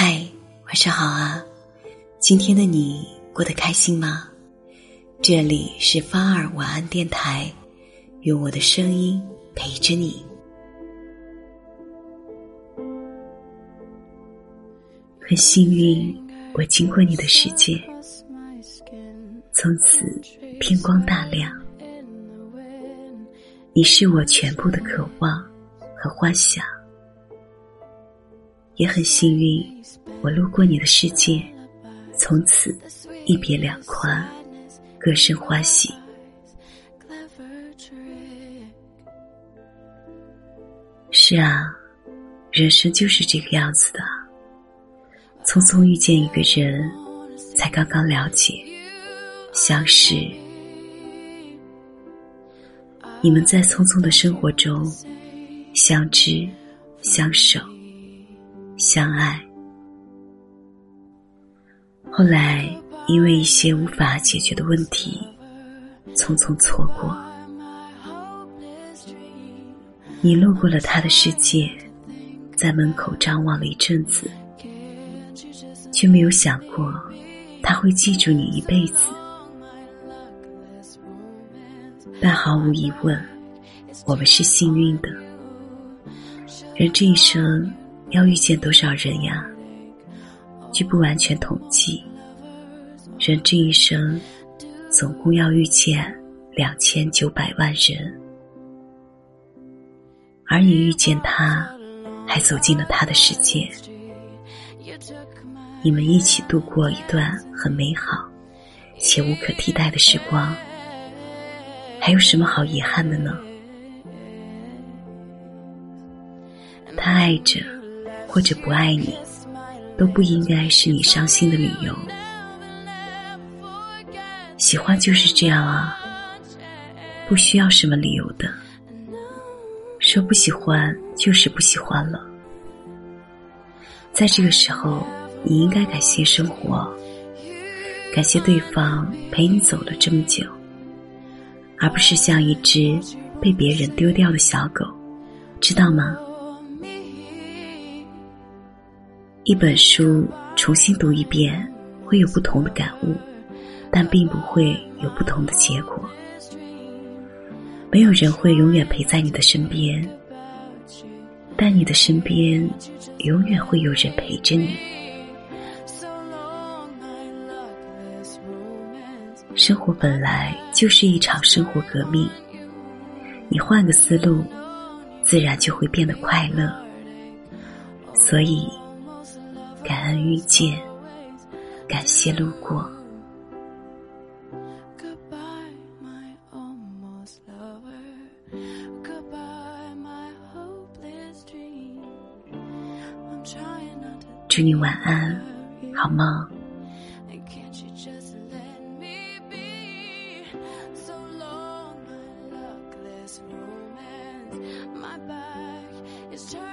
嗨，晚上好啊！今天的你过得开心吗？这里是芳儿晚安电台，用我的声音陪着你。很幸运，我经过你的世界，从此天光大亮。你是我全部的渴望和幻想。也很幸运，我路过你的世界，从此一别两宽，各生欢喜。是啊，人生就是这个样子的，匆匆遇见一个人，才刚刚了解，相识。你们在匆匆的生活中相知相守。相爱，后来因为一些无法解决的问题，匆匆错过。你路过了他的世界，在门口张望了一阵子，却没有想过他会记住你一辈子。但毫无疑问，我们是幸运的。人这一生。要遇见多少人呀？据不完全统计，人这一生总共要遇见两千九百万人，而你遇见他，还走进了他的世界，你们一起度过一段很美好且无可替代的时光，还有什么好遗憾的呢？他爱着。或者不爱你，都不应该是你伤心的理由。喜欢就是这样啊，不需要什么理由的。说不喜欢就是不喜欢了。在这个时候，你应该感谢生活，感谢对方陪你走了这么久，而不是像一只被别人丢掉的小狗，知道吗？一本书重新读一遍，会有不同的感悟，但并不会有不同的结果。没有人会永远陪在你的身边，但你的身边永远会有人陪着你。生活本来就是一场生活革命，你换个思路，自然就会变得快乐。所以。感恩遇见感谢路过。祝你晚安好梦。Time.